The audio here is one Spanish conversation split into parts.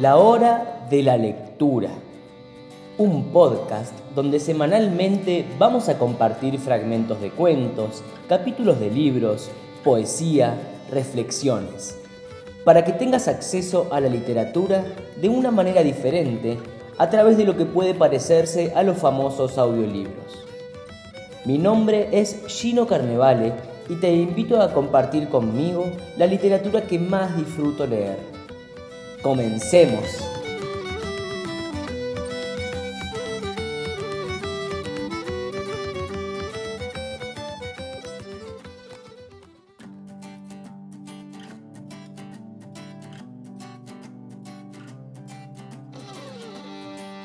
La hora de la lectura. Un podcast donde semanalmente vamos a compartir fragmentos de cuentos, capítulos de libros, poesía, reflexiones, para que tengas acceso a la literatura de una manera diferente a través de lo que puede parecerse a los famosos audiolibros. Mi nombre es Gino Carnevale y te invito a compartir conmigo la literatura que más disfruto leer. Comencemos.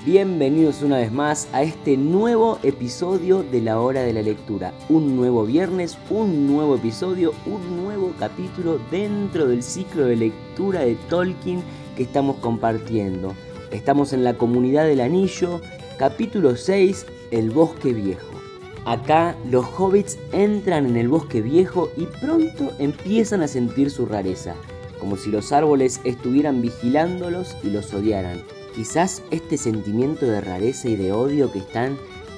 Bienvenidos una vez más a este nuevo episodio de la hora de la lectura. Un nuevo viernes, un nuevo episodio, un nuevo capítulo dentro del ciclo de lectura de Tolkien que estamos compartiendo. Estamos en la comunidad del anillo, capítulo 6, El bosque viejo. Acá los hobbits entran en el bosque viejo y pronto empiezan a sentir su rareza, como si los árboles estuvieran vigilándolos y los odiaran. Quizás este sentimiento de rareza y de odio que están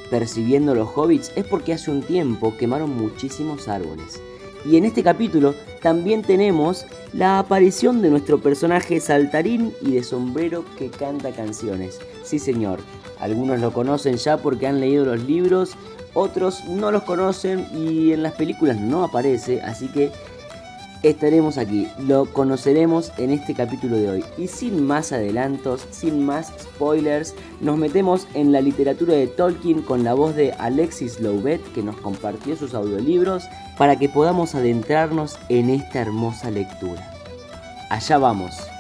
percibiendo los hobbits es porque hace un tiempo quemaron muchísimos árboles. Y en este capítulo también tenemos la aparición de nuestro personaje saltarín y de sombrero que canta canciones. Sí señor, algunos lo conocen ya porque han leído los libros, otros no los conocen y en las películas no aparece, así que estaremos aquí, lo conoceremos en este capítulo de hoy. Y sin más adelantos, sin más spoilers, nos metemos en la literatura de Tolkien con la voz de Alexis Louvet que nos compartió sus audiolibros para que podamos adentrarnos en esta hermosa lectura. Allá vamos.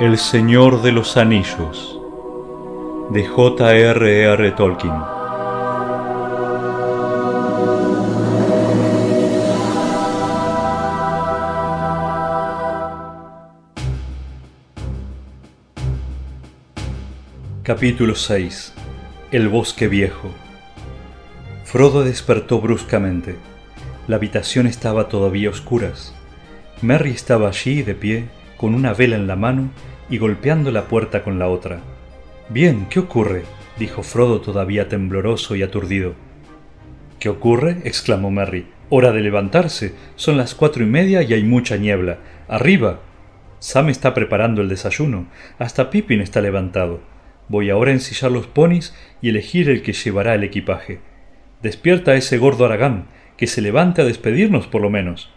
El Señor de los Anillos de J.R.R. Tolkien Capítulo 6 El bosque viejo Frodo despertó bruscamente. La habitación estaba todavía a oscuras. Merry estaba allí de pie con una vela en la mano y golpeando la puerta con la otra. Bien, ¿qué ocurre? dijo Frodo todavía tembloroso y aturdido. ¿Qué ocurre? exclamó Merry. Hora de levantarse. Son las cuatro y media y hay mucha niebla. Arriba. Sam está preparando el desayuno. Hasta Pippin está levantado. Voy ahora a ensillar los ponis y elegir el que llevará el equipaje. Despierta a ese gordo Aragán, que se levante a despedirnos por lo menos.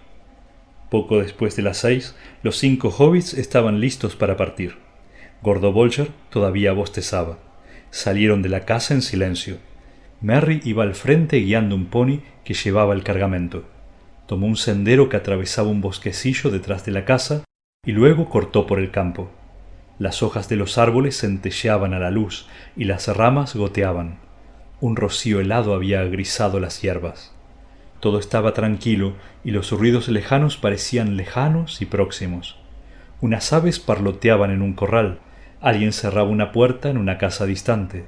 Poco después de las seis, los cinco hobbits estaban listos para partir. Gordo Bolger todavía bostezaba. Salieron de la casa en silencio. Merry iba al frente guiando un pony que llevaba el cargamento. Tomó un sendero que atravesaba un bosquecillo detrás de la casa y luego cortó por el campo. Las hojas de los árboles centelleaban a la luz y las ramas goteaban. Un rocío helado había agrisado las hierbas. Todo estaba tranquilo y los ruidos lejanos parecían lejanos y próximos. Unas aves parloteaban en un corral, alguien cerraba una puerta en una casa distante.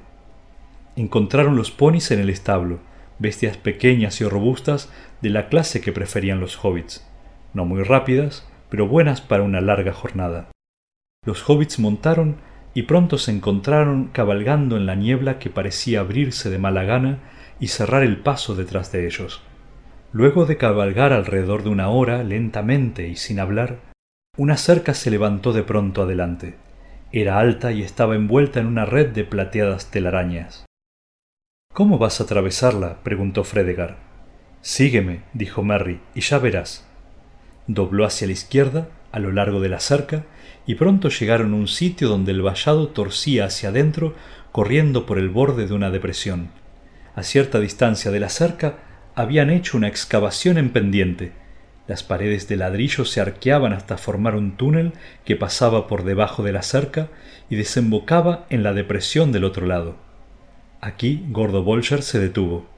Encontraron los ponis en el establo, bestias pequeñas y robustas de la clase que preferían los hobbits, no muy rápidas, pero buenas para una larga jornada. Los hobbits montaron y pronto se encontraron cabalgando en la niebla que parecía abrirse de mala gana y cerrar el paso detrás de ellos. Luego de cabalgar alrededor de una hora lentamente y sin hablar, una cerca se levantó de pronto adelante. Era alta y estaba envuelta en una red de plateadas telarañas. ¿Cómo vas a atravesarla? preguntó Fredegar. Sígueme, dijo Merry, y ya verás. Dobló hacia la izquierda, a lo largo de la cerca, y pronto llegaron a un sitio donde el vallado torcía hacia adentro, corriendo por el borde de una depresión. A cierta distancia de la cerca habían hecho una excavación en pendiente. Las paredes de ladrillo se arqueaban hasta formar un túnel que pasaba por debajo de la cerca y desembocaba en la depresión del otro lado. Aquí Gordo Bolger se detuvo.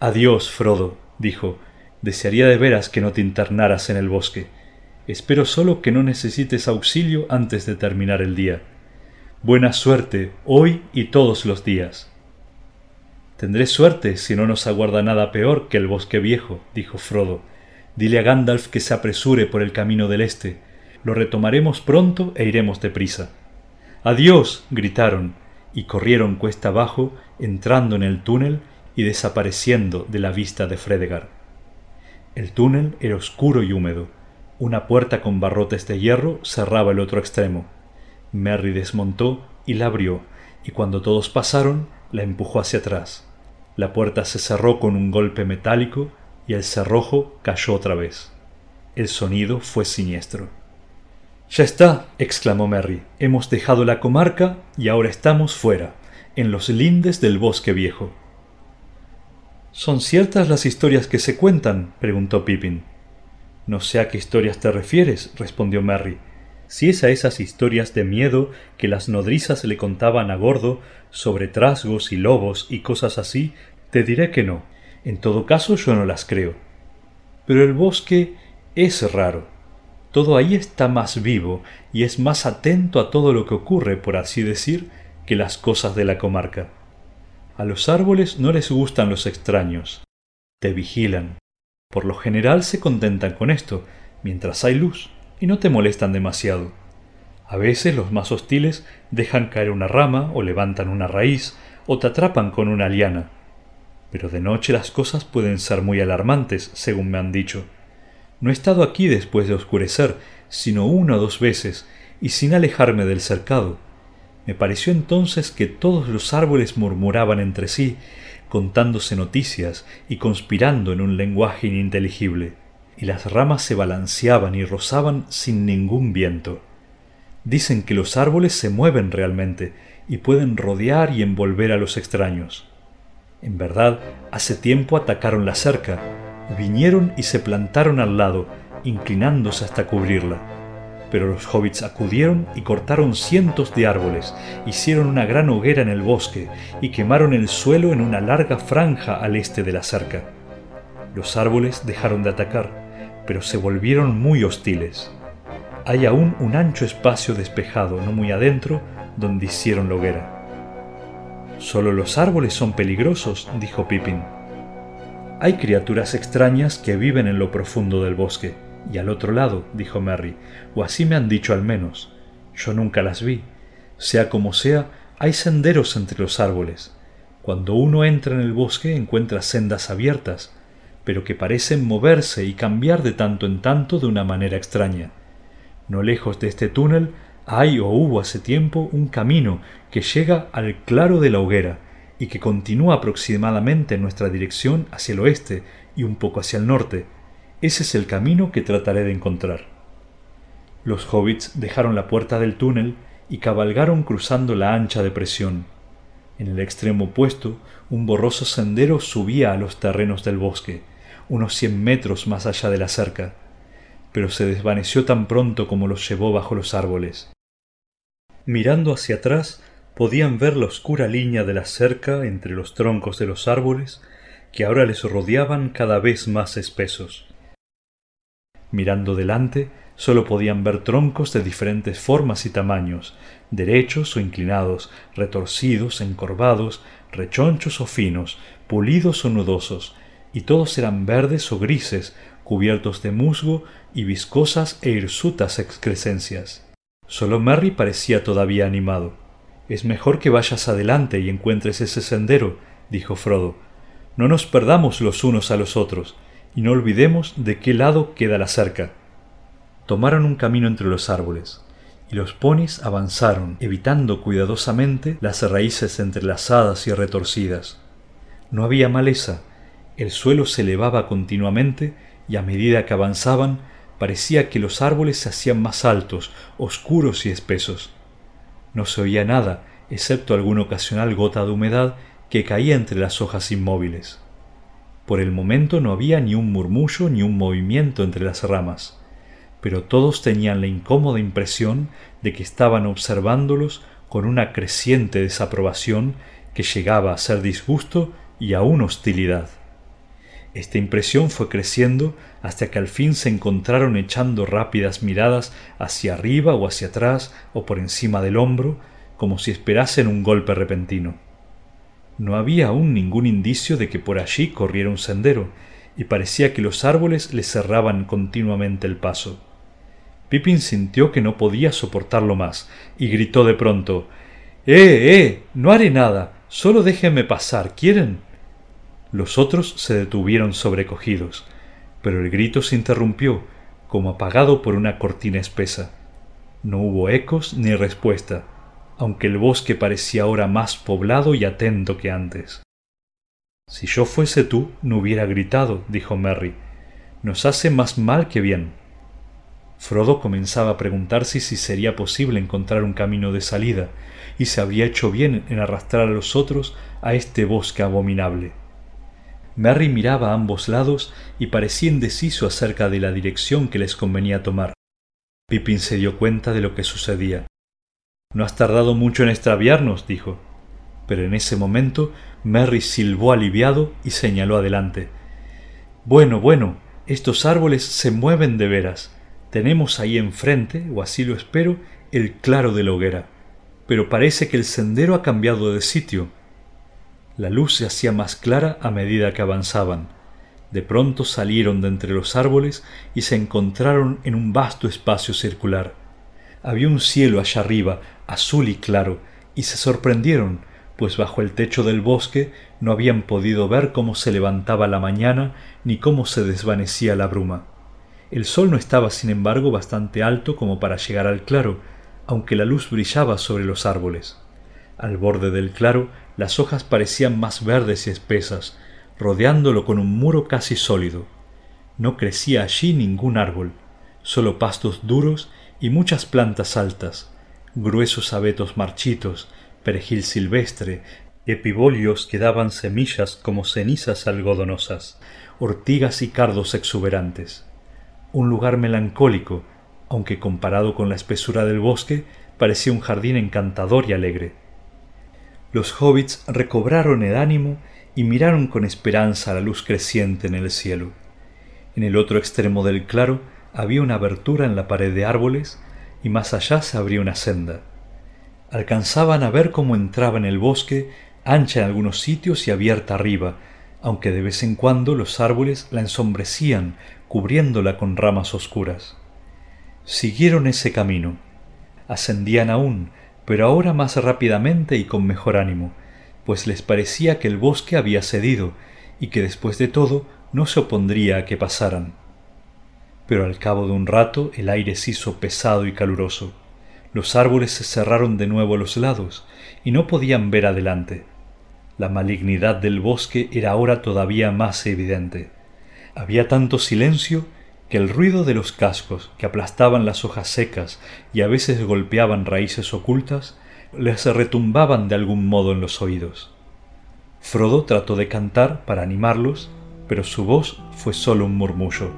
Adiós, Frodo, dijo, Desearía de veras que no te internaras en el bosque. Espero solo que no necesites auxilio antes de terminar el día. Buena suerte hoy y todos los días. Tendré suerte si no nos aguarda nada peor que el bosque viejo, dijo Frodo. Dile a Gandalf que se apresure por el camino del este. Lo retomaremos pronto e iremos deprisa. Adiós. gritaron, y corrieron cuesta abajo, entrando en el túnel y desapareciendo de la vista de Fredegar. El túnel era oscuro y húmedo. Una puerta con barrotes de hierro cerraba el otro extremo. Merry desmontó y la abrió, y cuando todos pasaron, la empujó hacia atrás. La puerta se cerró con un golpe metálico y el cerrojo cayó otra vez. El sonido fue siniestro. Ya está, exclamó Merry. Hemos dejado la comarca y ahora estamos fuera, en los lindes del bosque viejo. ¿Son ciertas las historias que se cuentan? preguntó Pippin. No sé a qué historias te refieres, respondió Merry. Si es a esas historias de miedo que las nodrizas le contaban a Gordo sobre trasgos y lobos y cosas así, te diré que no. En todo caso yo no las creo. Pero el bosque es raro. Todo ahí está más vivo y es más atento a todo lo que ocurre, por así decir, que las cosas de la comarca. A los árboles no les gustan los extraños. Te vigilan. Por lo general se contentan con esto, mientras hay luz, y no te molestan demasiado. A veces los más hostiles dejan caer una rama o levantan una raíz o te atrapan con una liana. Pero de noche las cosas pueden ser muy alarmantes, según me han dicho. No he estado aquí después de oscurecer, sino una o dos veces, y sin alejarme del cercado. Me pareció entonces que todos los árboles murmuraban entre sí, contándose noticias y conspirando en un lenguaje ininteligible, y las ramas se balanceaban y rozaban sin ningún viento. Dicen que los árboles se mueven realmente y pueden rodear y envolver a los extraños. En verdad, hace tiempo atacaron la cerca, vinieron y se plantaron al lado, inclinándose hasta cubrirla. Pero los hobbits acudieron y cortaron cientos de árboles, hicieron una gran hoguera en el bosque y quemaron el suelo en una larga franja al este de la cerca. Los árboles dejaron de atacar, pero se volvieron muy hostiles hay aún un ancho espacio despejado, no muy adentro, donde hicieron la hoguera. Solo los árboles son peligrosos, dijo Pippin. Hay criaturas extrañas que viven en lo profundo del bosque, y al otro lado, dijo Merry, o así me han dicho al menos. Yo nunca las vi. Sea como sea, hay senderos entre los árboles. Cuando uno entra en el bosque encuentra sendas abiertas, pero que parecen moverse y cambiar de tanto en tanto de una manera extraña. No lejos de este túnel hay o hubo hace tiempo un camino que llega al claro de la hoguera y que continúa aproximadamente en nuestra dirección hacia el oeste y un poco hacia el norte. Ese es el camino que trataré de encontrar. Los hobbits dejaron la puerta del túnel y cabalgaron cruzando la ancha depresión. En el extremo opuesto, un borroso sendero subía a los terrenos del bosque, unos cien metros más allá de la cerca pero se desvaneció tan pronto como los llevó bajo los árboles. Mirando hacia atrás, podían ver la oscura línea de la cerca entre los troncos de los árboles, que ahora les rodeaban cada vez más espesos. Mirando delante, sólo podían ver troncos de diferentes formas y tamaños, derechos o inclinados, retorcidos, encorvados, rechonchos o finos, pulidos o nudosos, y todos eran verdes o grises, cubiertos de musgo y viscosas e hirsutas excrescencias. Solo Merry parecía todavía animado. Es mejor que vayas adelante y encuentres ese sendero, dijo Frodo. No nos perdamos los unos a los otros, y no olvidemos de qué lado queda la cerca. Tomaron un camino entre los árboles, y los ponis avanzaron, evitando cuidadosamente las raíces entrelazadas y retorcidas. No había maleza, el suelo se elevaba continuamente y a medida que avanzaban parecía que los árboles se hacían más altos, oscuros y espesos. No se oía nada, excepto alguna ocasional gota de humedad que caía entre las hojas inmóviles. Por el momento no había ni un murmullo ni un movimiento entre las ramas, pero todos tenían la incómoda impresión de que estaban observándolos con una creciente desaprobación que llegaba a ser disgusto y aún hostilidad. Esta impresión fue creciendo hasta que al fin se encontraron echando rápidas miradas hacia arriba o hacia atrás o por encima del hombro, como si esperasen un golpe repentino. No había aún ningún indicio de que por allí corriera un sendero, y parecía que los árboles le cerraban continuamente el paso. Pippin sintió que no podía soportarlo más, y gritó de pronto Eh, eh. no haré nada. solo déjenme pasar. ¿Quieren? Los otros se detuvieron sobrecogidos, pero el grito se interrumpió, como apagado por una cortina espesa. No hubo ecos ni respuesta, aunque el bosque parecía ahora más poblado y atento que antes. Si yo fuese tú, no hubiera gritado, dijo Merry. Nos hace más mal que bien. Frodo comenzaba a preguntarse si sería posible encontrar un camino de salida, y se había hecho bien en arrastrar a los otros a este bosque abominable. Merry miraba a ambos lados y parecía indeciso acerca de la dirección que les convenía tomar. Pippin se dio cuenta de lo que sucedía. No has tardado mucho en extraviarnos, dijo. Pero en ese momento Merry silbó aliviado y señaló adelante. Bueno, bueno, estos árboles se mueven de veras. Tenemos ahí enfrente, o así lo espero, el claro de la hoguera. Pero parece que el sendero ha cambiado de sitio. La luz se hacía más clara a medida que avanzaban. De pronto salieron de entre los árboles y se encontraron en un vasto espacio circular. Había un cielo allá arriba, azul y claro, y se sorprendieron, pues bajo el techo del bosque no habían podido ver cómo se levantaba la mañana ni cómo se desvanecía la bruma. El sol no estaba, sin embargo, bastante alto como para llegar al claro, aunque la luz brillaba sobre los árboles. Al borde del claro las hojas parecían más verdes y espesas, rodeándolo con un muro casi sólido. No crecía allí ningún árbol, solo pastos duros y muchas plantas altas, gruesos abetos marchitos, perejil silvestre, epibolios que daban semillas como cenizas algodonosas, ortigas y cardos exuberantes. Un lugar melancólico, aunque comparado con la espesura del bosque, parecía un jardín encantador y alegre. Los hobbits recobraron el ánimo y miraron con esperanza la luz creciente en el cielo. En el otro extremo del claro había una abertura en la pared de árboles y más allá se abría una senda. Alcanzaban a ver cómo entraba en el bosque, ancha en algunos sitios y abierta arriba, aunque de vez en cuando los árboles la ensombrecían, cubriéndola con ramas oscuras. Siguieron ese camino. Ascendían aún, pero ahora más rápidamente y con mejor ánimo, pues les parecía que el bosque había cedido y que después de todo no se opondría a que pasaran. Pero al cabo de un rato el aire se hizo pesado y caluroso. Los árboles se cerraron de nuevo a los lados y no podían ver adelante. La malignidad del bosque era ahora todavía más evidente. Había tanto silencio que el ruido de los cascos que aplastaban las hojas secas y a veces golpeaban raíces ocultas les retumbaban de algún modo en los oídos. Frodo trató de cantar para animarlos, pero su voz fue solo un murmullo.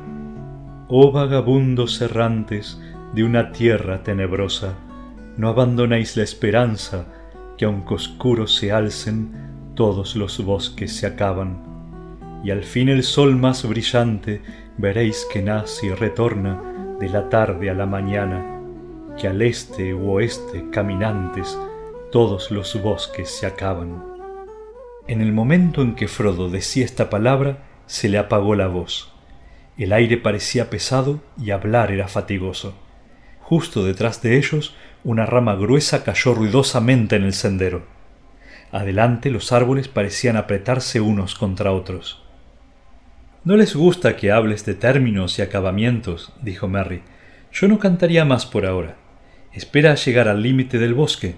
Oh vagabundos errantes de una tierra tenebrosa, no abandonéis la esperanza, que aunque oscuros se alcen, todos los bosques se acaban. Y al fin el sol más brillante veréis que nace y retorna de la tarde a la mañana, que al este u oeste caminantes todos los bosques se acaban. En el momento en que Frodo decía esta palabra, se le apagó la voz. El aire parecía pesado y hablar era fatigoso. Justo detrás de ellos, una rama gruesa cayó ruidosamente en el sendero. Adelante los árboles parecían apretarse unos contra otros. No les gusta que hables de términos y acabamientos, dijo Merry. Yo no cantaría más por ahora. Espera a llegar al límite del bosque.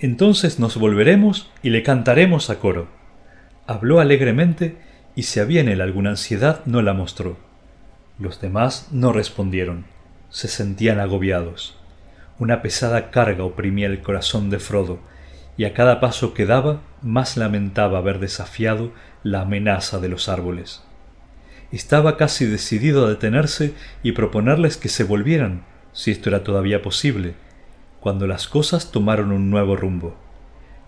Entonces nos volveremos y le cantaremos a coro. Habló alegremente y si había en él alguna ansiedad no la mostró. Los demás no respondieron. Se sentían agobiados. Una pesada carga oprimía el corazón de Frodo, y a cada paso que daba más lamentaba haber desafiado la amenaza de los árboles estaba casi decidido a detenerse y proponerles que se volvieran, si esto era todavía posible, cuando las cosas tomaron un nuevo rumbo.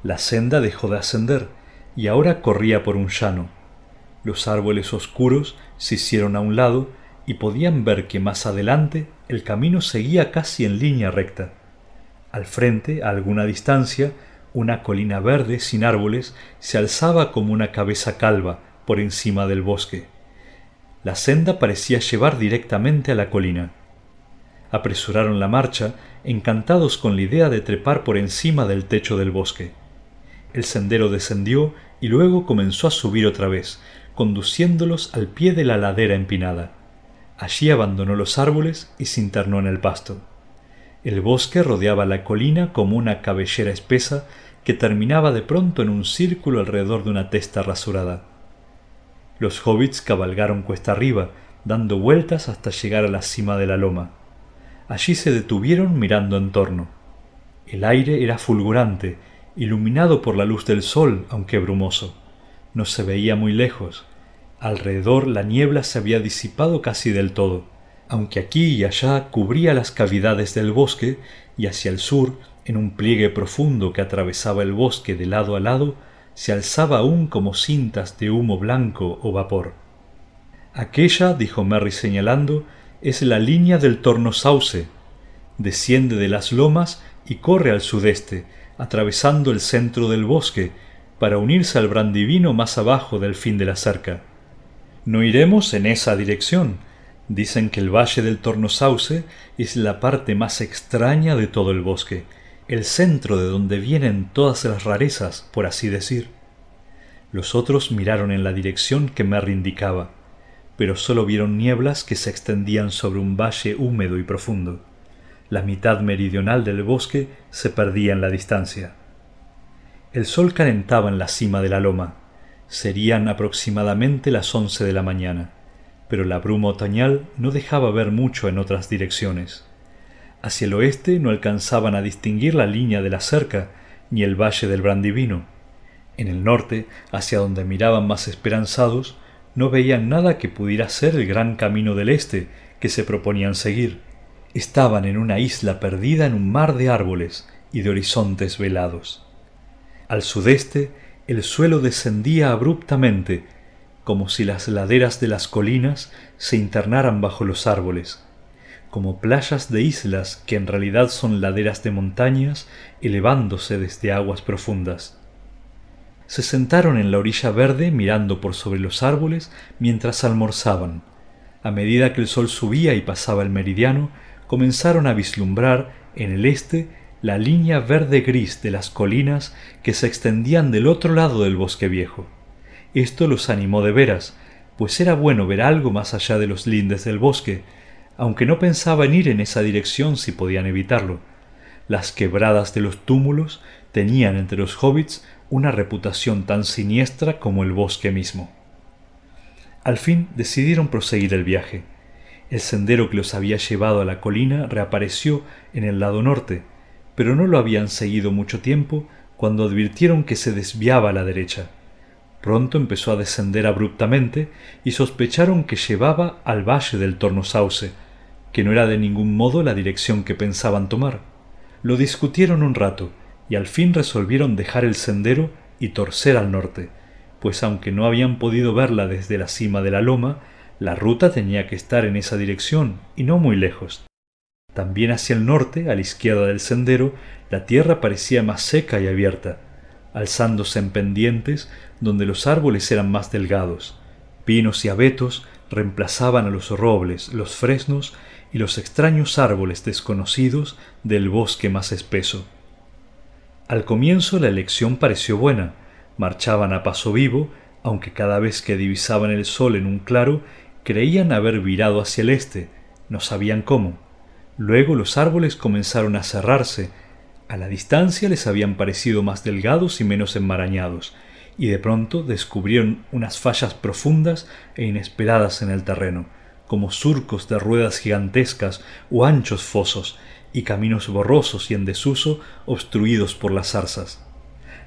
La senda dejó de ascender y ahora corría por un llano. Los árboles oscuros se hicieron a un lado y podían ver que más adelante el camino seguía casi en línea recta. Al frente, a alguna distancia, una colina verde sin árboles se alzaba como una cabeza calva por encima del bosque. La senda parecía llevar directamente a la colina. Apresuraron la marcha, encantados con la idea de trepar por encima del techo del bosque. El sendero descendió y luego comenzó a subir otra vez, conduciéndolos al pie de la ladera empinada. Allí abandonó los árboles y se internó en el pasto. El bosque rodeaba la colina como una cabellera espesa que terminaba de pronto en un círculo alrededor de una testa rasurada. Los hobbits cabalgaron cuesta arriba, dando vueltas hasta llegar a la cima de la loma. Allí se detuvieron mirando en torno. El aire era fulgurante, iluminado por la luz del sol, aunque brumoso. No se veía muy lejos. Alrededor la niebla se había disipado casi del todo aunque aquí y allá cubría las cavidades del bosque y hacia el sur, en un pliegue profundo que atravesaba el bosque de lado a lado, se alzaba aún como cintas de humo blanco o vapor. Aquella, dijo Merry señalando, es la línea del torno sauce. Desciende de las lomas y corre al sudeste, atravesando el centro del bosque, para unirse al Brandivino más abajo del fin de la cerca. No iremos en esa dirección, Dicen que el valle del Tornosauce es la parte más extraña de todo el bosque, el centro de donde vienen todas las rarezas, por así decir. Los otros miraron en la dirección que Merry indicaba, pero sólo vieron nieblas que se extendían sobre un valle húmedo y profundo. La mitad meridional del bosque se perdía en la distancia. El sol calentaba en la cima de la loma. Serían aproximadamente las once de la mañana pero la bruma otoñal no dejaba ver mucho en otras direcciones. Hacia el oeste no alcanzaban a distinguir la línea de la cerca ni el valle del Brandivino. En el norte, hacia donde miraban más esperanzados, no veían nada que pudiera ser el gran camino del este que se proponían seguir. Estaban en una isla perdida en un mar de árboles y de horizontes velados. Al sudeste, el suelo descendía abruptamente como si las laderas de las colinas se internaran bajo los árboles, como playas de islas que en realidad son laderas de montañas elevándose desde aguas profundas. Se sentaron en la orilla verde mirando por sobre los árboles mientras almorzaban. A medida que el sol subía y pasaba el meridiano, comenzaron a vislumbrar en el este la línea verde gris de las colinas que se extendían del otro lado del bosque viejo. Esto los animó de veras, pues era bueno ver algo más allá de los lindes del bosque, aunque no pensaban ir en esa dirección si podían evitarlo. Las quebradas de los túmulos tenían entre los hobbits una reputación tan siniestra como el bosque mismo. Al fin decidieron proseguir el viaje. El sendero que los había llevado a la colina reapareció en el lado norte, pero no lo habían seguido mucho tiempo cuando advirtieron que se desviaba a la derecha. Pronto empezó a descender abruptamente y sospecharon que llevaba al valle del Tornosauce, que no era de ningún modo la dirección que pensaban tomar. Lo discutieron un rato y al fin resolvieron dejar el sendero y torcer al norte, pues aunque no habían podido verla desde la cima de la loma, la ruta tenía que estar en esa dirección y no muy lejos. También hacia el norte, a la izquierda del sendero, la tierra parecía más seca y abierta, alzándose en pendientes donde los árboles eran más delgados. Pinos y abetos reemplazaban a los robles, los fresnos y los extraños árboles desconocidos del bosque más espeso. Al comienzo la elección pareció buena. Marchaban a paso vivo, aunque cada vez que divisaban el sol en un claro, creían haber virado hacia el este, no sabían cómo. Luego los árboles comenzaron a cerrarse, a la distancia les habían parecido más delgados y menos enmarañados, y de pronto descubrieron unas fallas profundas e inesperadas en el terreno, como surcos de ruedas gigantescas o anchos fosos, y caminos borrosos y en desuso obstruidos por las zarzas.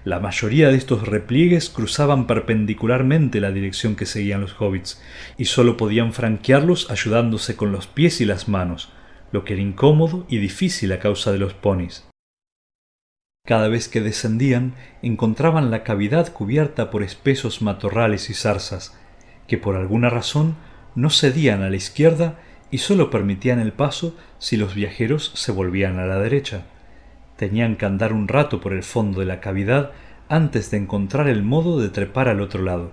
La mayoría de estos repliegues cruzaban perpendicularmente la dirección que seguían los hobbits, y sólo podían franquearlos ayudándose con los pies y las manos, lo que era incómodo y difícil a causa de los ponis. Cada vez que descendían encontraban la cavidad cubierta por espesos matorrales y zarzas, que por alguna razón no cedían a la izquierda y sólo permitían el paso si los viajeros se volvían a la derecha. Tenían que andar un rato por el fondo de la cavidad antes de encontrar el modo de trepar al otro lado.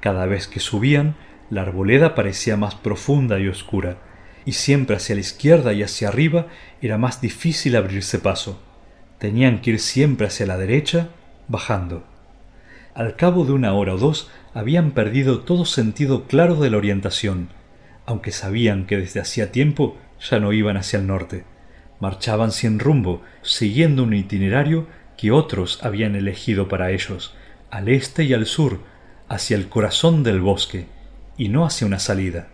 Cada vez que subían, la arboleda parecía más profunda y oscura, y siempre hacia la izquierda y hacia arriba era más difícil abrirse paso. Tenían que ir siempre hacia la derecha, bajando. Al cabo de una hora o dos habían perdido todo sentido claro de la orientación, aunque sabían que desde hacía tiempo ya no iban hacia el norte. Marchaban sin rumbo, siguiendo un itinerario que otros habían elegido para ellos, al este y al sur, hacia el corazón del bosque, y no hacia una salida.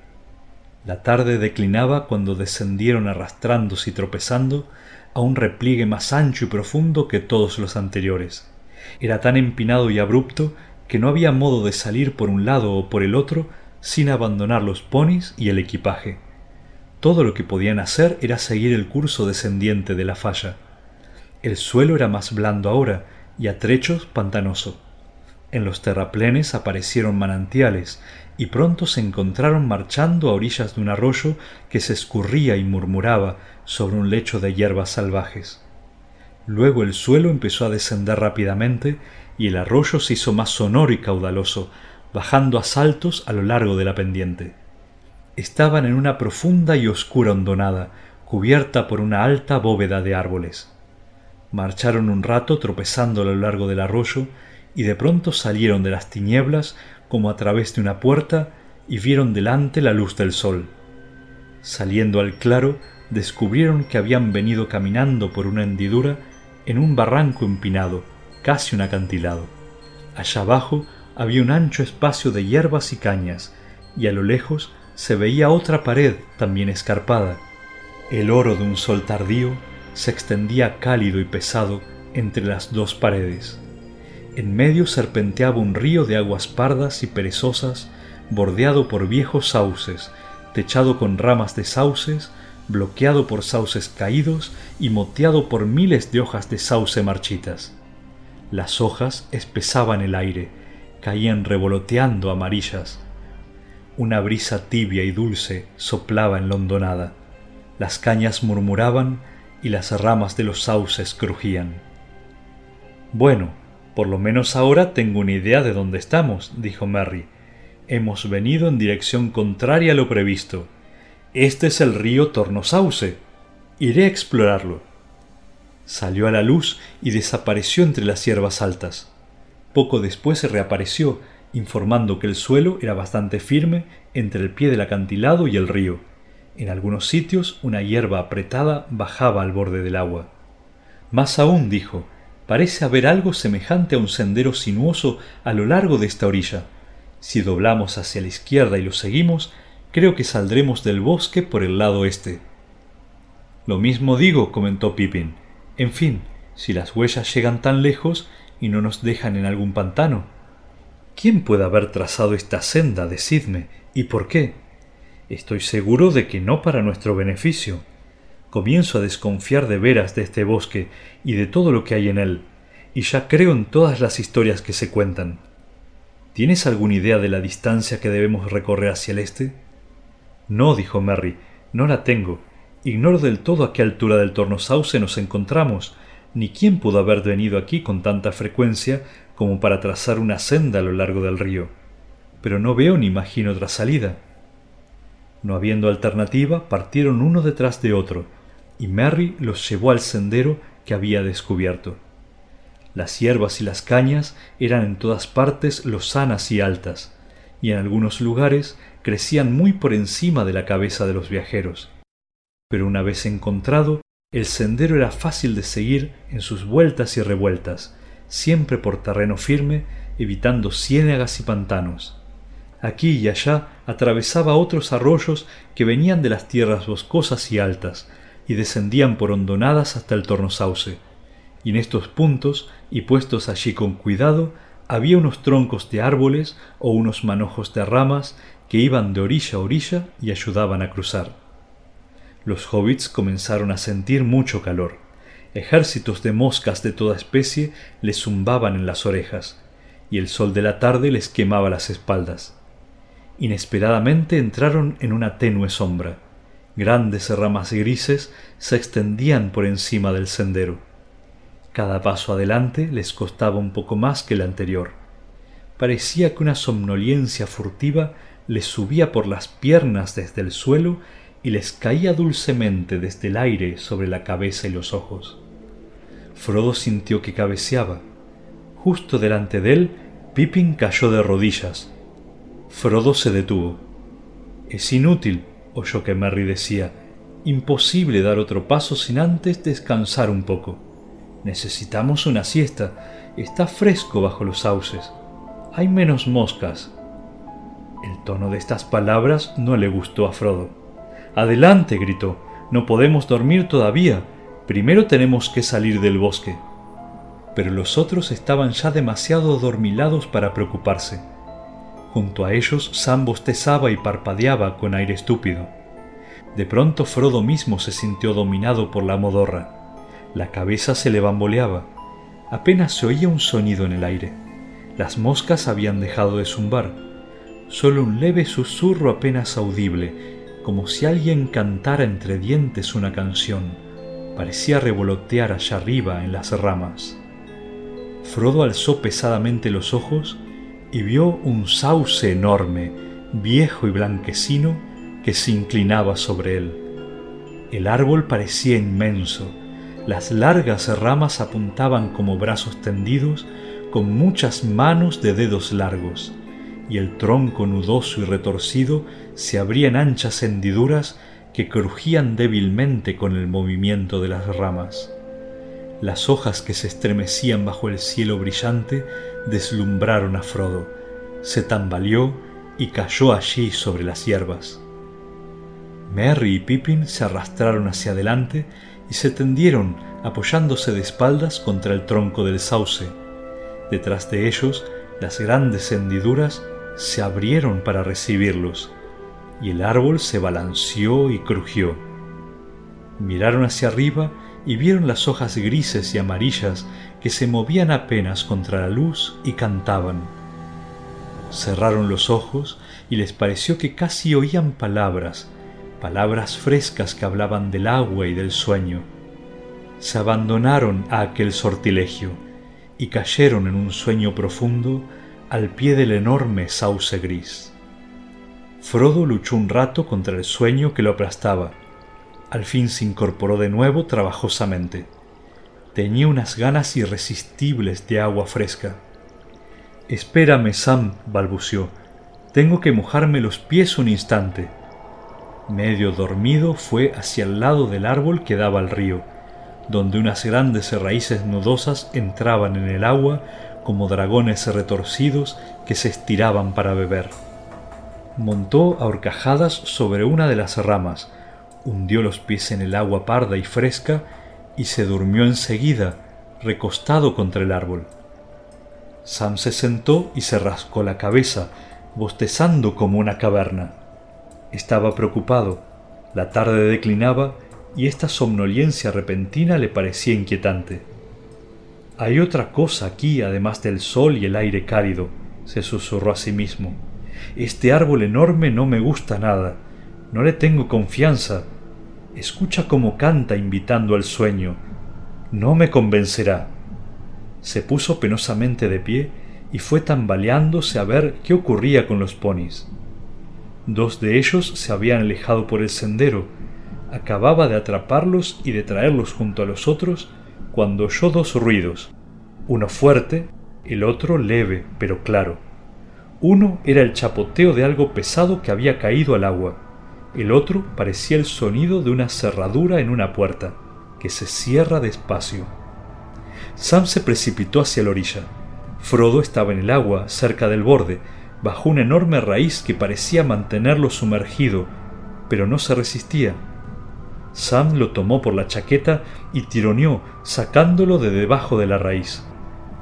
La tarde declinaba cuando descendieron arrastrándose y tropezando a un repliegue más ancho y profundo que todos los anteriores. Era tan empinado y abrupto que no había modo de salir por un lado o por el otro sin abandonar los ponis y el equipaje. Todo lo que podían hacer era seguir el curso descendiente de la falla. El suelo era más blando ahora y a trechos pantanoso. En los terraplenes aparecieron manantiales y pronto se encontraron marchando a orillas de un arroyo que se escurría y murmuraba sobre un lecho de hierbas salvajes. Luego el suelo empezó a descender rápidamente y el arroyo se hizo más sonoro y caudaloso, bajando a saltos a lo largo de la pendiente. Estaban en una profunda y oscura hondonada, cubierta por una alta bóveda de árboles. Marcharon un rato tropezando a lo largo del arroyo y de pronto salieron de las tinieblas como a través de una puerta y vieron delante la luz del sol. Saliendo al claro, descubrieron que habían venido caminando por una hendidura en un barranco empinado, casi un acantilado. Allá abajo había un ancho espacio de hierbas y cañas, y a lo lejos se veía otra pared también escarpada. El oro de un sol tardío se extendía cálido y pesado entre las dos paredes. En medio serpenteaba un río de aguas pardas y perezosas, bordeado por viejos sauces, techado con ramas de sauces, bloqueado por sauces caídos y moteado por miles de hojas de sauce marchitas. Las hojas espesaban el aire, caían revoloteando amarillas. Una brisa tibia y dulce soplaba en la hondonada. Las cañas murmuraban y las ramas de los sauces crujían. Bueno, por lo menos ahora tengo una idea de dónde estamos, dijo Merry. Hemos venido en dirección contraria a lo previsto. Este es el río Tornosauce. Iré a explorarlo. Salió a la luz y desapareció entre las hierbas altas. Poco después se reapareció, informando que el suelo era bastante firme entre el pie del acantilado y el río. En algunos sitios una hierba apretada bajaba al borde del agua. Más aún, dijo, parece haber algo semejante a un sendero sinuoso a lo largo de esta orilla. Si doblamos hacia la izquierda y lo seguimos, creo que saldremos del bosque por el lado este. Lo mismo digo, comentó Pippin. En fin, si las huellas llegan tan lejos y no nos dejan en algún pantano. ¿Quién puede haber trazado esta senda? Decidme. ¿Y por qué? Estoy seguro de que no para nuestro beneficio. Comienzo a desconfiar de veras de este bosque y de todo lo que hay en él, y ya creo en todas las historias que se cuentan. ¿Tienes alguna idea de la distancia que debemos recorrer hacia el este? No, dijo Merry, no la tengo. Ignoro del todo a qué altura del Tornosauce nos encontramos, ni quién pudo haber venido aquí con tanta frecuencia como para trazar una senda a lo largo del río. Pero no veo ni imagino otra salida. No habiendo alternativa, partieron uno detrás de otro, y Merry los llevó al sendero que había descubierto. Las hierbas y las cañas eran en todas partes lozanas y altas, y en algunos lugares crecían muy por encima de la cabeza de los viajeros. Pero una vez encontrado, el sendero era fácil de seguir en sus vueltas y revueltas, siempre por terreno firme, evitando ciénagas y pantanos. Aquí y allá atravesaba otros arroyos que venían de las tierras boscosas y altas, y descendían por hondonadas hasta el tornosauce. Y en estos puntos, y puestos allí con cuidado, había unos troncos de árboles o unos manojos de ramas que iban de orilla a orilla y ayudaban a cruzar. Los hobbits comenzaron a sentir mucho calor. Ejércitos de moscas de toda especie les zumbaban en las orejas, y el sol de la tarde les quemaba las espaldas. Inesperadamente entraron en una tenue sombra. Grandes ramas grises se extendían por encima del sendero. Cada paso adelante les costaba un poco más que el anterior. Parecía que una somnolencia furtiva les subía por las piernas desde el suelo y les caía dulcemente desde el aire sobre la cabeza y los ojos. Frodo sintió que cabeceaba. Justo delante de él, Pippin cayó de rodillas. Frodo se detuvo. Es inútil, oyó que Merry decía, imposible dar otro paso sin antes descansar un poco. Necesitamos una siesta. Está fresco bajo los sauces. Hay menos moscas. El tono de estas palabras no le gustó a Frodo. Adelante, gritó. No podemos dormir todavía. Primero tenemos que salir del bosque. Pero los otros estaban ya demasiado dormilados para preocuparse. Junto a ellos Sam bostezaba y parpadeaba con aire estúpido. De pronto Frodo mismo se sintió dominado por la modorra. La cabeza se le bamboleaba. Apenas se oía un sonido en el aire. Las moscas habían dejado de zumbar. Solo un leve susurro apenas audible, como si alguien cantara entre dientes una canción, parecía revolotear allá arriba en las ramas. Frodo alzó pesadamente los ojos y vio un sauce enorme, viejo y blanquecino, que se inclinaba sobre él. El árbol parecía inmenso, las largas ramas apuntaban como brazos tendidos con muchas manos de dedos largos, y el tronco nudoso y retorcido se abría en anchas hendiduras que crujían débilmente con el movimiento de las ramas. Las hojas que se estremecían bajo el cielo brillante deslumbraron a Frodo. Se tambaleó y cayó allí sobre las hierbas. Merry y Pippin se arrastraron hacia adelante y se tendieron apoyándose de espaldas contra el tronco del sauce. Detrás de ellos, las grandes hendiduras se abrieron para recibirlos, y el árbol se balanceó y crujió. Miraron hacia arriba y vieron las hojas grises y amarillas que se movían apenas contra la luz y cantaban. Cerraron los ojos y les pareció que casi oían palabras, palabras frescas que hablaban del agua y del sueño se abandonaron a aquel sortilegio y cayeron en un sueño profundo al pie del enorme sauce gris. Frodo luchó un rato contra el sueño que lo aplastaba. Al fin se incorporó de nuevo trabajosamente. Tenía unas ganas irresistibles de agua fresca. Espérame, Sam, balbuceó. Tengo que mojarme los pies un instante. Medio dormido fue hacia el lado del árbol que daba al río donde unas grandes raíces nudosas entraban en el agua como dragones retorcidos que se estiraban para beber. Montó a horcajadas sobre una de las ramas, hundió los pies en el agua parda y fresca y se durmió enseguida, recostado contra el árbol. Sam se sentó y se rascó la cabeza, bostezando como una caverna. Estaba preocupado. La tarde declinaba y esta somnolencia repentina le parecía inquietante. Hay otra cosa aquí además del sol y el aire cálido, se susurró a sí mismo. Este árbol enorme no me gusta nada, no le tengo confianza. Escucha cómo canta invitando al sueño. No me convencerá. Se puso penosamente de pie y fue tambaleándose a ver qué ocurría con los ponis. Dos de ellos se habían alejado por el sendero, acababa de atraparlos y de traerlos junto a los otros cuando oyó dos ruidos, uno fuerte, el otro leve pero claro. Uno era el chapoteo de algo pesado que había caído al agua, el otro parecía el sonido de una cerradura en una puerta, que se cierra despacio. Sam se precipitó hacia la orilla. Frodo estaba en el agua, cerca del borde, bajo una enorme raíz que parecía mantenerlo sumergido, pero no se resistía. Sam lo tomó por la chaqueta y tironeó, sacándolo de debajo de la raíz.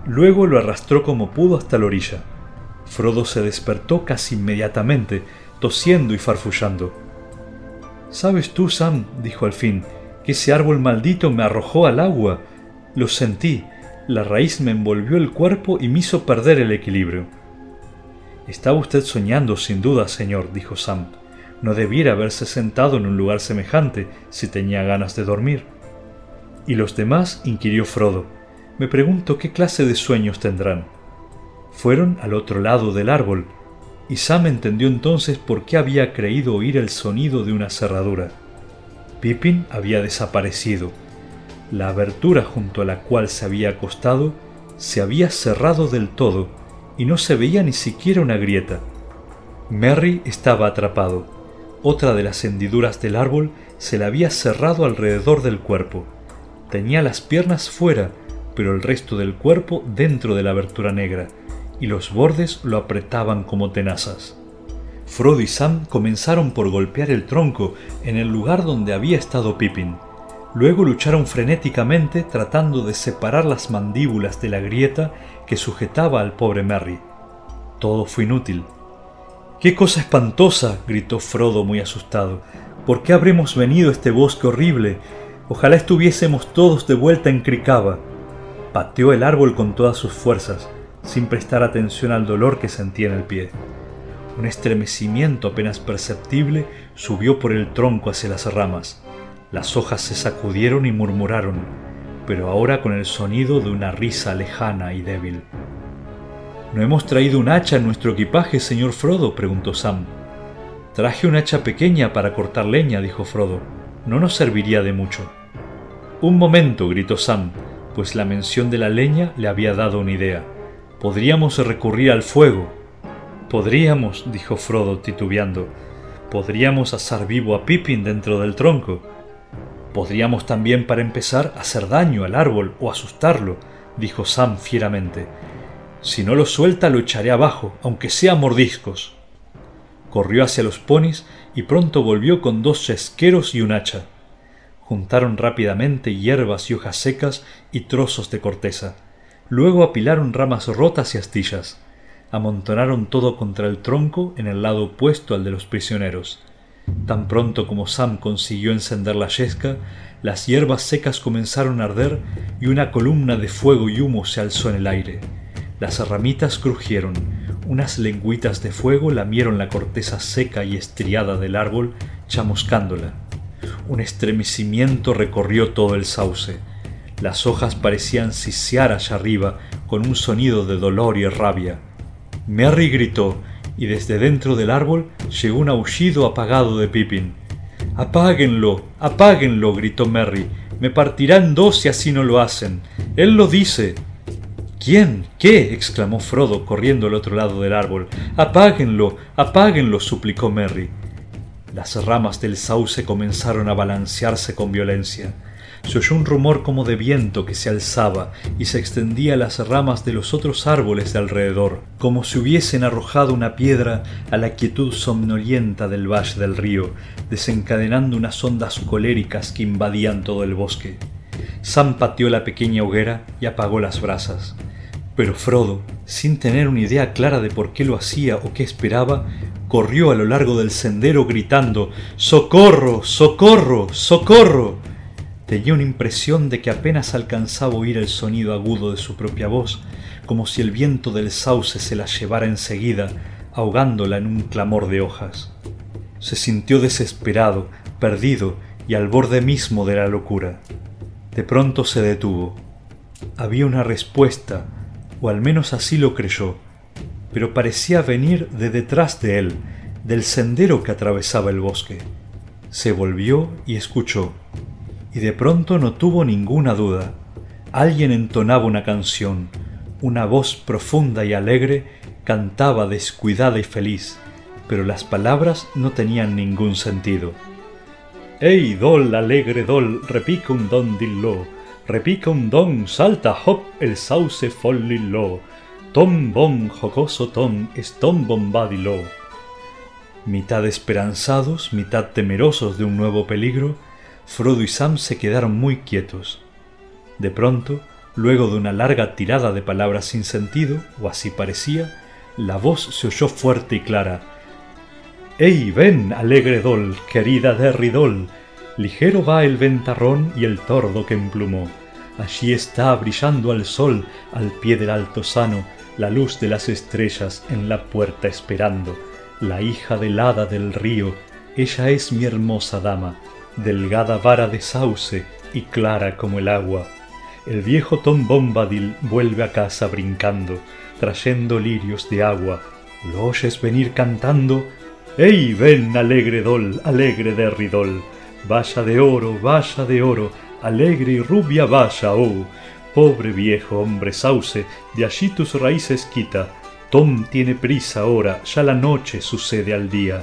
Luego lo arrastró como pudo hasta la orilla. Frodo se despertó casi inmediatamente, tosiendo y farfullando. ¿Sabes tú, Sam? dijo al fin, que ese árbol maldito me arrojó al agua. Lo sentí. La raíz me envolvió el cuerpo y me hizo perder el equilibrio. Estaba usted soñando sin duda, señor, dijo Sam. No debiera haberse sentado en un lugar semejante si tenía ganas de dormir. ¿Y los demás? inquirió Frodo. Me pregunto qué clase de sueños tendrán. Fueron al otro lado del árbol, y Sam entendió entonces por qué había creído oír el sonido de una cerradura. Pippin había desaparecido. La abertura junto a la cual se había acostado se había cerrado del todo y no se veía ni siquiera una grieta. Merry estaba atrapado. Otra de las hendiduras del árbol se le había cerrado alrededor del cuerpo. Tenía las piernas fuera, pero el resto del cuerpo dentro de la abertura negra, y los bordes lo apretaban como tenazas. Frodo y Sam comenzaron por golpear el tronco en el lugar donde había estado Pippin. Luego lucharon frenéticamente tratando de separar las mandíbulas de la grieta que sujetaba al pobre Merry. Todo fue inútil. ¡Qué cosa espantosa! gritó Frodo muy asustado. ¿Por qué habremos venido a este bosque horrible? Ojalá estuviésemos todos de vuelta en Cricaba. Pateó el árbol con todas sus fuerzas, sin prestar atención al dolor que sentía en el pie. Un estremecimiento apenas perceptible subió por el tronco hacia las ramas. Las hojas se sacudieron y murmuraron, pero ahora con el sonido de una risa lejana y débil. ¿No hemos traído un hacha en nuestro equipaje, señor Frodo? preguntó Sam. Traje un hacha pequeña para cortar leña, dijo Frodo. No nos serviría de mucho. Un momento, gritó Sam, pues la mención de la leña le había dado una idea. Podríamos recurrir al fuego. Podríamos, dijo Frodo titubeando, podríamos asar vivo a Pippin dentro del tronco. Podríamos también, para empezar, hacer daño al árbol o asustarlo, dijo Sam fieramente. Si no lo suelta, lo echaré abajo, aunque sea mordiscos. Corrió hacia los ponis y pronto volvió con dos chesqueros y un hacha. Juntaron rápidamente hierbas y hojas secas y trozos de corteza. Luego apilaron ramas rotas y astillas. Amontonaron todo contra el tronco en el lado opuesto al de los prisioneros. Tan pronto como Sam consiguió encender la yesca, las hierbas secas comenzaron a arder y una columna de fuego y humo se alzó en el aire. Las ramitas crujieron, unas lengüitas de fuego lamieron la corteza seca y estriada del árbol, chamuscándola. Un estremecimiento recorrió todo el sauce. Las hojas parecían sisear allá arriba con un sonido de dolor y rabia. Merry gritó, y desde dentro del árbol llegó un aullido apagado de Pippin. Apáguenlo, apáguenlo, gritó Merry. Me partirán dos si así no lo hacen. Él lo dice. ¿Quién? ¿Qué? exclamó Frodo, corriendo al otro lado del árbol. Apáguenlo, apáguenlo, suplicó Merry. Las ramas del sauce comenzaron a balancearse con violencia. Se oyó un rumor como de viento que se alzaba y se extendía a las ramas de los otros árboles de alrededor, como si hubiesen arrojado una piedra a la quietud somnolienta del valle del río, desencadenando unas ondas coléricas que invadían todo el bosque. Sam pateó la pequeña hoguera y apagó las brasas. Pero Frodo, sin tener una idea clara de por qué lo hacía o qué esperaba, corrió a lo largo del sendero gritando ¡Socorro! ¡Socorro! ¡Socorro! Tenía una impresión de que apenas alcanzaba a oír el sonido agudo de su propia voz, como si el viento del sauce se la llevara enseguida, ahogándola en un clamor de hojas. Se sintió desesperado, perdido y al borde mismo de la locura. De pronto se detuvo. Había una respuesta, o al menos así lo creyó pero parecía venir de detrás de él, del sendero que atravesaba el bosque. Se volvió y escuchó, y de pronto no tuvo ninguna duda. Alguien entonaba una canción, una voz profunda y alegre cantaba descuidada y feliz, pero las palabras no tenían ningún sentido. ¡Ey, dol, alegre dol, repica un don dilló! Repica un don, salta hop, el sauce folliló Tom Bom jocoso Tom Tom Bombadilo. Mitad esperanzados, mitad temerosos de un nuevo peligro, Frodo y Sam se quedaron muy quietos. De pronto, luego de una larga tirada de palabras sin sentido, o así parecía, la voz se oyó fuerte y clara. ¡Ey, ven, alegre Dol, querida Derridol! Ligero va el ventarrón y el tordo que emplumó. Allí está brillando al sol, al pie del alto sano, la luz de las estrellas en la puerta esperando. La hija del hada del río, ella es mi hermosa dama, delgada vara de sauce y clara como el agua. El viejo Tom Bombadil vuelve a casa brincando, trayendo lirios de agua. ¿Lo oyes venir cantando? ¡Ey, ven, alegre dol, alegre de ridol! Vaya de oro, vaya de oro, alegre y rubia vaya, oh. Pobre viejo hombre sauce, de allí tus raíces quita. Tom tiene prisa ahora, ya la noche sucede al día.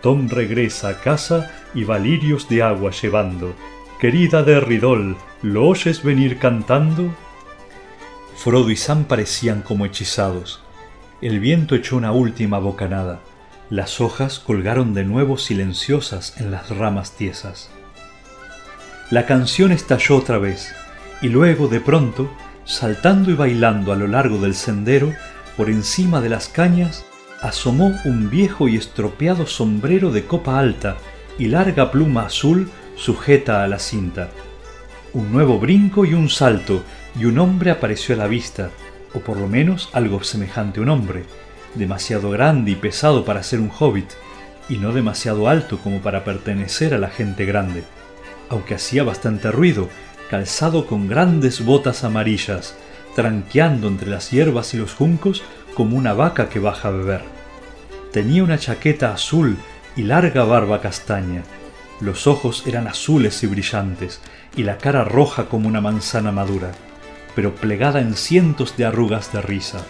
Tom regresa a casa y va lirios de agua llevando. Querida de Ridol, ¿lo oyes venir cantando? Frodo y Sam parecían como hechizados. El viento echó una última bocanada. Las hojas colgaron de nuevo silenciosas en las ramas tiesas. La canción estalló otra vez, y luego de pronto, saltando y bailando a lo largo del sendero, por encima de las cañas, asomó un viejo y estropeado sombrero de copa alta y larga pluma azul sujeta a la cinta. Un nuevo brinco y un salto, y un hombre apareció a la vista, o por lo menos algo semejante a un hombre, demasiado grande y pesado para ser un hobbit, y no demasiado alto como para pertenecer a la gente grande, aunque hacía bastante ruido, calzado con grandes botas amarillas, tranqueando entre las hierbas y los juncos como una vaca que baja a beber. Tenía una chaqueta azul y larga barba castaña, los ojos eran azules y brillantes, y la cara roja como una manzana madura, pero plegada en cientos de arrugas de risa.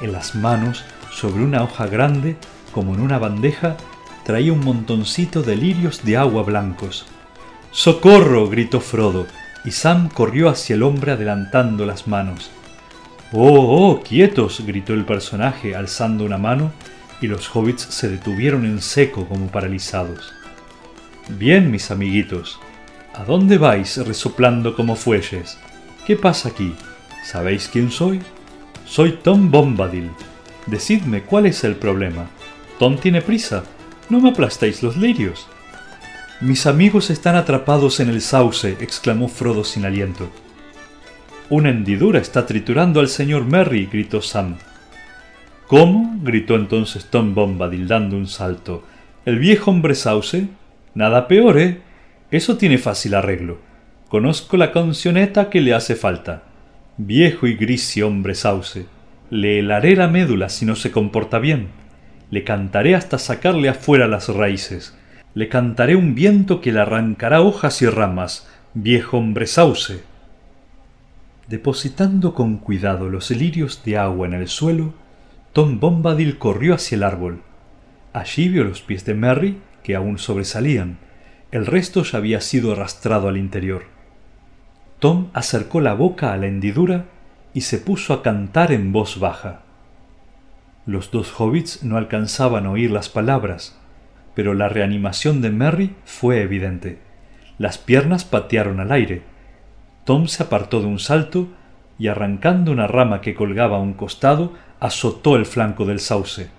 En las manos, sobre una hoja grande, como en una bandeja, traía un montoncito de lirios de agua blancos. ¡Socorro! gritó Frodo, y Sam corrió hacia el hombre adelantando las manos. ¡Oh, oh! ¡Quietos! gritó el personaje, alzando una mano, y los hobbits se detuvieron en seco como paralizados. Bien, mis amiguitos, ¿a dónde vais resoplando como fuelles? ¿Qué pasa aquí? ¿Sabéis quién soy? Soy Tom Bombadil. Decidme cuál es el problema. Tom tiene prisa. No me aplastéis los lirios. Mis amigos están atrapados en el sauce, exclamó Frodo sin aliento. Una hendidura está triturando al señor Merry, gritó Sam. ¿Cómo? gritó entonces Tom Bombadil dando un salto. ¿El viejo hombre sauce? Nada peor, ¿eh? Eso tiene fácil arreglo. Conozco la cancioneta que le hace falta. Viejo y gris y hombre sauce. Le helaré la médula si no se comporta bien. Le cantaré hasta sacarle afuera las raíces. Le cantaré un viento que le arrancará hojas y ramas. Viejo hombre sauce. Depositando con cuidado los lirios de agua en el suelo, Tom Bombadil corrió hacia el árbol. Allí vio los pies de Merry que aún sobresalían. El resto ya había sido arrastrado al interior. Tom acercó la boca a la hendidura y se puso a cantar en voz baja. Los dos hobbits no alcanzaban a oír las palabras, pero la reanimación de Merry fue evidente. Las piernas patearon al aire. Tom se apartó de un salto y arrancando una rama que colgaba a un costado, azotó el flanco del sauce.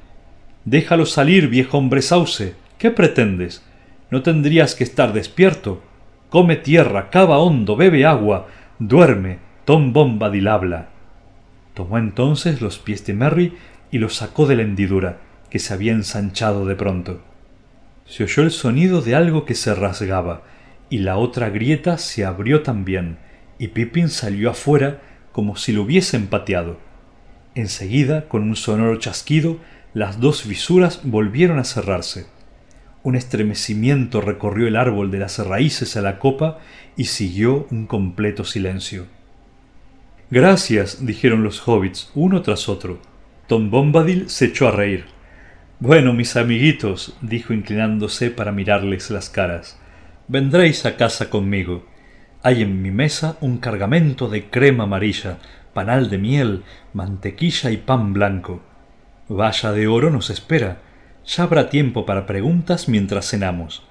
Déjalo salir, viejo hombre sauce, ¿Qué pretendes? No tendrías que estar despierto. Come tierra, cava hondo, bebe agua, duerme, Tom Bombadil habla. Tomó entonces los pies de Merry y los sacó de la hendidura, que se había ensanchado de pronto. Se oyó el sonido de algo que se rasgaba, y la otra grieta se abrió también, y Pippin salió afuera como si lo hubiesen pateado. Enseguida, con un sonoro chasquido, las dos fisuras volvieron a cerrarse. Un estremecimiento recorrió el árbol de las raíces a la copa y siguió un completo silencio. Gracias, dijeron los hobbits, uno tras otro. Tom Bombadil se echó a reír. Bueno, mis amiguitos, dijo inclinándose para mirarles las caras, vendréis a casa conmigo. Hay en mi mesa un cargamento de crema amarilla, panal de miel, mantequilla y pan blanco. Valla de oro nos espera ya habrá tiempo para preguntas mientras cenamos.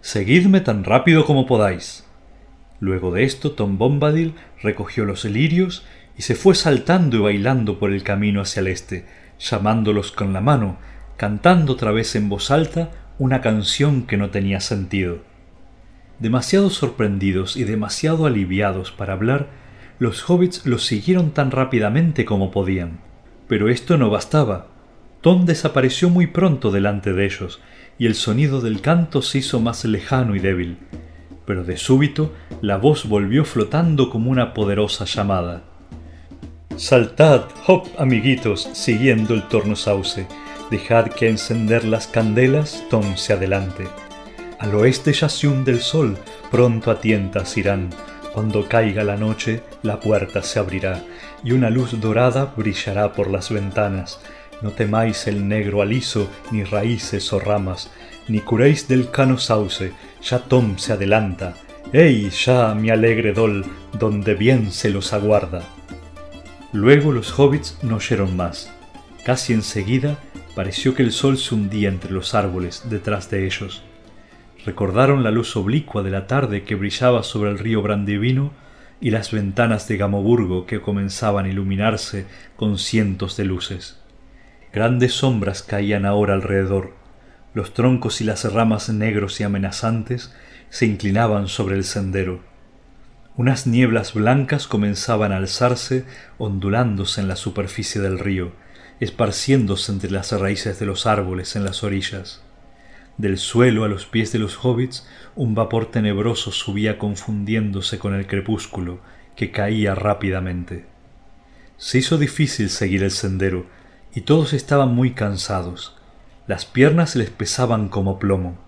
Seguidme tan rápido como podáis. Luego de esto, Tom Bombadil recogió los lirios y se fue saltando y bailando por el camino hacia el este, llamándolos con la mano, cantando otra vez en voz alta una canción que no tenía sentido. Demasiado sorprendidos y demasiado aliviados para hablar, Los hobbits los siguieron tan rápidamente como podían. Pero esto no bastaba. Tom desapareció muy pronto delante de ellos, y el sonido del canto se hizo más lejano y débil. Pero de súbito la voz volvió flotando como una poderosa llamada. Saltad, hop, amiguitos, siguiendo el torno sauce. Dejad que encender las candelas Tom se adelante. Al oeste ya se hunde el sol, pronto a tientas irán. Cuando caiga la noche, la puerta se abrirá, y una luz dorada brillará por las ventanas. No temáis el negro aliso, ni raíces o ramas, ni curéis del cano sauce, ya Tom se adelanta. ¡Ey, ya, mi alegre dol, donde bien se los aguarda! Luego los hobbits no oyeron más. Casi enseguida pareció que el sol se hundía entre los árboles detrás de ellos. Recordaron la luz oblicua de la tarde que brillaba sobre el río Brandivino y las ventanas de Gamoburgo que comenzaban a iluminarse con cientos de luces. Grandes sombras caían ahora alrededor. Los troncos y las ramas negros y amenazantes se inclinaban sobre el sendero. Unas nieblas blancas comenzaban a alzarse, ondulándose en la superficie del río, esparciéndose entre las raíces de los árboles en las orillas. Del suelo a los pies de los hobbits un vapor tenebroso subía confundiéndose con el crepúsculo, que caía rápidamente. Se hizo difícil seguir el sendero, y todos estaban muy cansados. Las piernas les pesaban como plomo.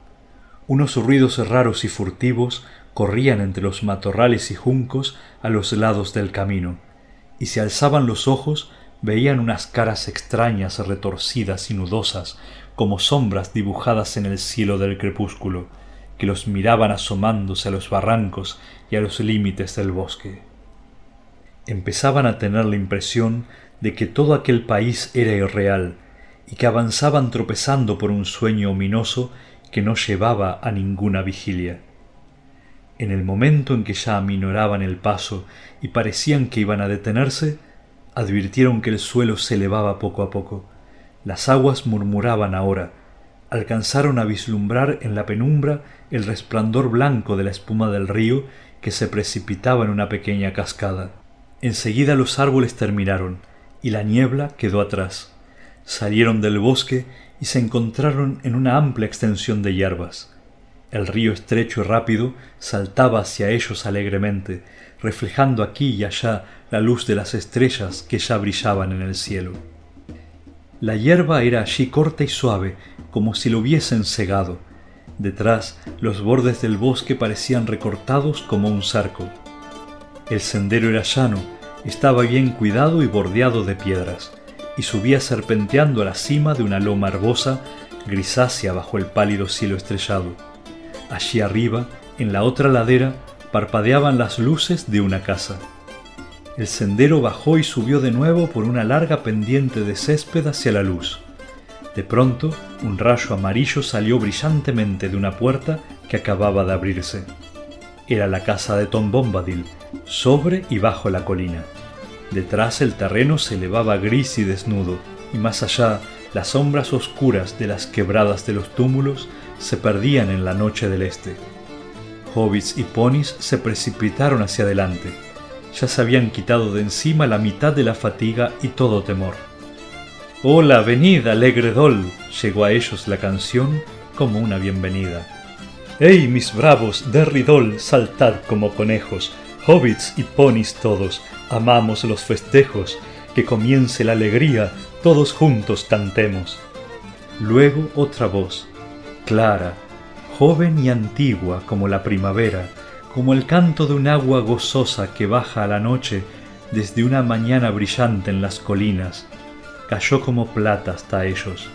Unos ruidos raros y furtivos corrían entre los matorrales y juncos a los lados del camino, y si alzaban los ojos veían unas caras extrañas retorcidas y nudosas, como sombras dibujadas en el cielo del crepúsculo, que los miraban asomándose a los barrancos y a los límites del bosque. Empezaban a tener la impresión de que todo aquel país era irreal, y que avanzaban tropezando por un sueño ominoso que no llevaba a ninguna vigilia. En el momento en que ya aminoraban el paso y parecían que iban a detenerse, advirtieron que el suelo se elevaba poco a poco. Las aguas murmuraban ahora. Alcanzaron a vislumbrar en la penumbra el resplandor blanco de la espuma del río que se precipitaba en una pequeña cascada. Enseguida los árboles terminaron y la niebla quedó atrás. Salieron del bosque y se encontraron en una amplia extensión de hierbas. El río estrecho y rápido saltaba hacia ellos alegremente, reflejando aquí y allá la luz de las estrellas que ya brillaban en el cielo. La hierba era allí corta y suave, como si lo hubiesen cegado. Detrás, los bordes del bosque parecían recortados como un cerco. El sendero era llano, estaba bien cuidado y bordeado de piedras, y subía serpenteando a la cima de una loma herbosa, grisácea bajo el pálido cielo estrellado. Allí arriba, en la otra ladera, parpadeaban las luces de una casa. El sendero bajó y subió de nuevo por una larga pendiente de césped hacia la luz. De pronto, un rayo amarillo salió brillantemente de una puerta que acababa de abrirse. Era la casa de Tom Bombadil, sobre y bajo la colina. Detrás el terreno se elevaba gris y desnudo, y más allá las sombras oscuras de las quebradas de los túmulos se perdían en la noche del este. Hobbits y ponis se precipitaron hacia adelante. Ya se habían quitado de encima la mitad de la fatiga y todo temor. Hola, venid, alegre Dol, llegó a ellos la canción como una bienvenida. ¡Ey, mis bravos, Derridol, saltad como conejos! Hobbits y ponis todos, amamos los festejos, que comience la alegría, todos juntos cantemos. Luego otra voz, clara, joven y antigua como la primavera, como el canto de un agua gozosa que baja a la noche desde una mañana brillante en las colinas, cayó como plata hasta ellos.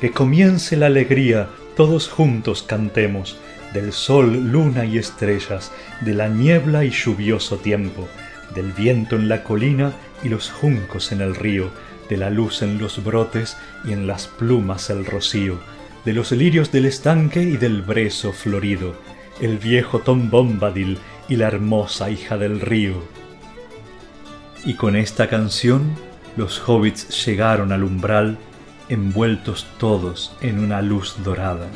Que comience la alegría, todos juntos cantemos, del sol, luna y estrellas, de la niebla y lluvioso tiempo, del viento en la colina y los juncos en el río, de la luz en los brotes y en las plumas el rocío, de los lirios del estanque y del brezo florido, el viejo Tom Bombadil y la hermosa hija del río. Y con esta canción los hobbits llegaron al umbral, envueltos todos en una luz dorada.